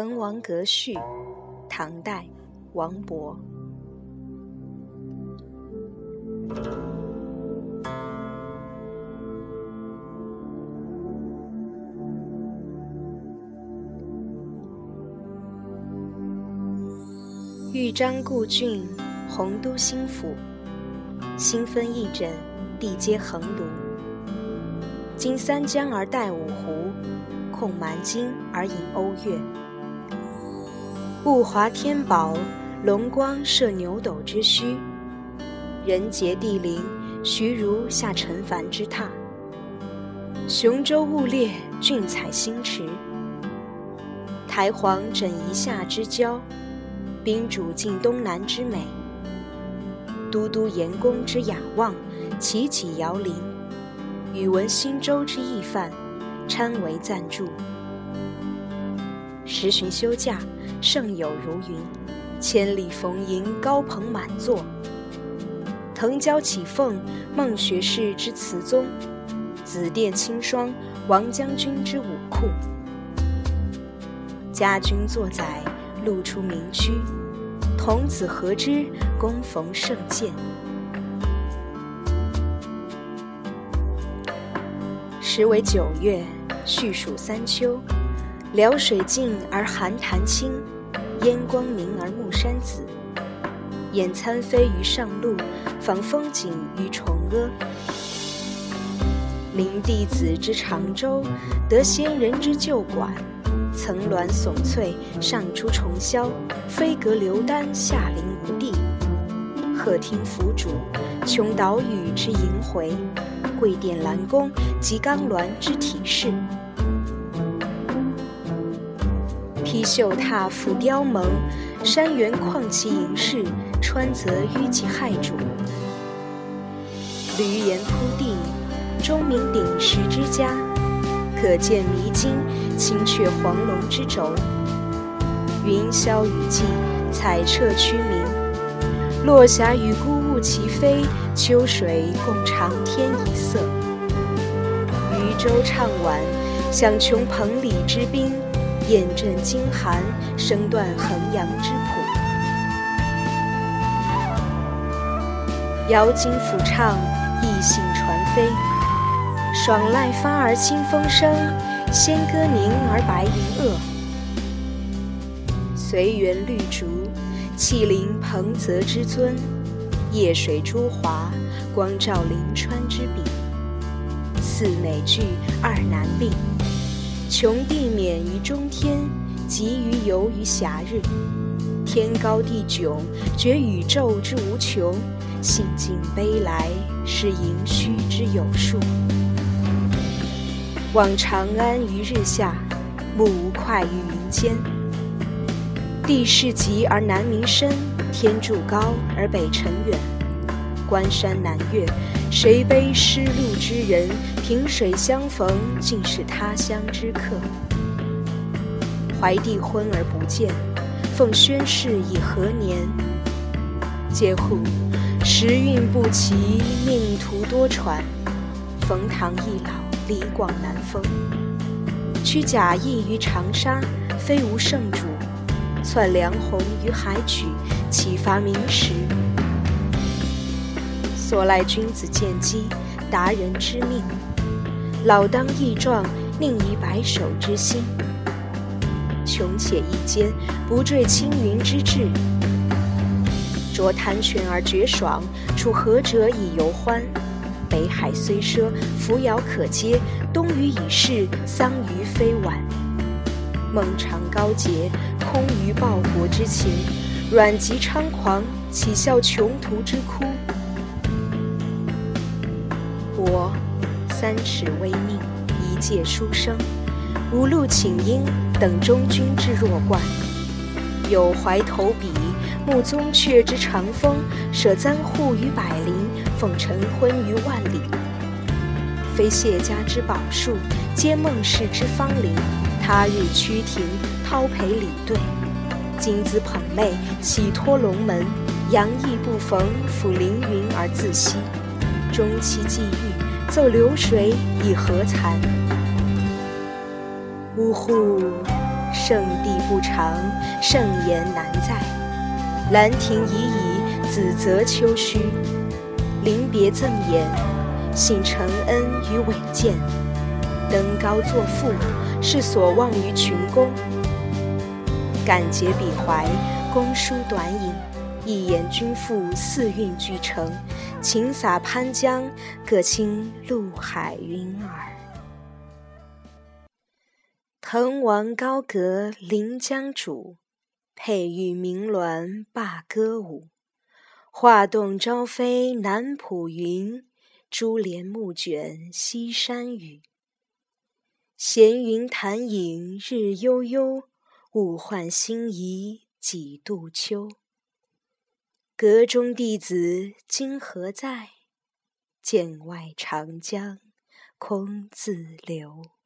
滕王阁序，唐代，王勃。豫章故郡，洪都新府。新分翼轸，地接衡庐。襟三江而带五湖，控蛮荆而引瓯越。物华天宝，龙光射牛斗之墟；人杰地灵，徐如下陈蕃之榻。雄州雾列，俊采星驰；台隍枕夷夏之交，宾主尽东南之美。都督阎公之雅望，齐己遥临；宇文新州之懿范，参为赞助。时旬休假，胜友如云；千里逢迎，高朋满座。腾蛟起凤，孟学士之词宗；紫殿青霜，王将军之武库。家君作宰，路出名区；童子何知，恭逢圣饯。时为九月，序属三秋。辽水静而寒潭清，烟光明而暮山紫。俨参飞于上路，访风景于崇阿。临帝子之长洲，得仙人之旧馆。层峦耸翠，上出重霄；飞阁流丹，下临无地。鹤汀凫渚，穷岛屿之萦回；桂殿兰宫，及冈峦之体势。披绣踏浮雕甍，山原旷其盈视，川泽纡其骇瞩。闾阎扑地，钟鸣鼎食之家；可见弥津，青雀黄龙之轴。云霄雨霁，彩彻区明；落霞与孤鹜齐飞，秋水共长天一色。渔舟唱晚，响穷彭蠡之滨。雁阵惊寒，声断衡阳之浦。瑶金抚唱，逸兴传飞。爽籁发而清风生，仙歌凝而白云遏。随园绿竹，气凌彭泽之尊；夜水朱华，光照临川之笔。四美具，二难并。穷地免于中天，极于游于暇日。天高地迥，觉宇宙之无穷；兴尽悲来，是盈虚之有数。望长安于日下，目无快于云间。地势极而南溟深，天柱高而北辰远。关山难越，谁悲失路之人？萍水相逢，尽是他乡之客。怀帝昏而不见，奉宣室以何年？嗟乎！时运不齐，命途多舛。冯唐易老，李广难封。屈贾谊于长沙，非无圣主；窜梁鸿于海曲，岂乏明时？所赖君子见机，达人知命。老当益壮，宁移白首之心？穷且益坚，不坠青云之志。濯贪泉而觉爽，处涸辙以犹欢。北海虽赊，扶摇可接；东隅已逝，桑榆非晚。孟尝高洁，空余报国之情；阮籍猖狂，岂效穷途之哭？三尺微命，一介书生，无路请缨，等中君之弱冠。有怀投笔，慕宗悫之长风，舍簪笏于百龄，奉晨昏于万里。非谢家之宝树，皆孟氏之芳邻。他日趋庭，叨陪鲤对；今兹捧袂，喜托龙门。杨意不逢，抚凌云而自惜。终期既遇，奏流水以何惭？呜呼！圣地不长，盛言难在。兰亭已矣，梓泽秋虚。临别赠言，幸承恩于伟饯。登高作赋，是所望于群公。感竭笔怀，公书短引，一言均赋，四韵俱成。晴洒潘江，各倾陆海云耳。滕王高阁临江渚，佩玉鸣鸾罢歌舞。画栋朝飞南浦云，珠帘暮卷西山雨。闲云潭影日悠悠，物换星移几度秋。阁中弟子今何在？剑外长江空自流。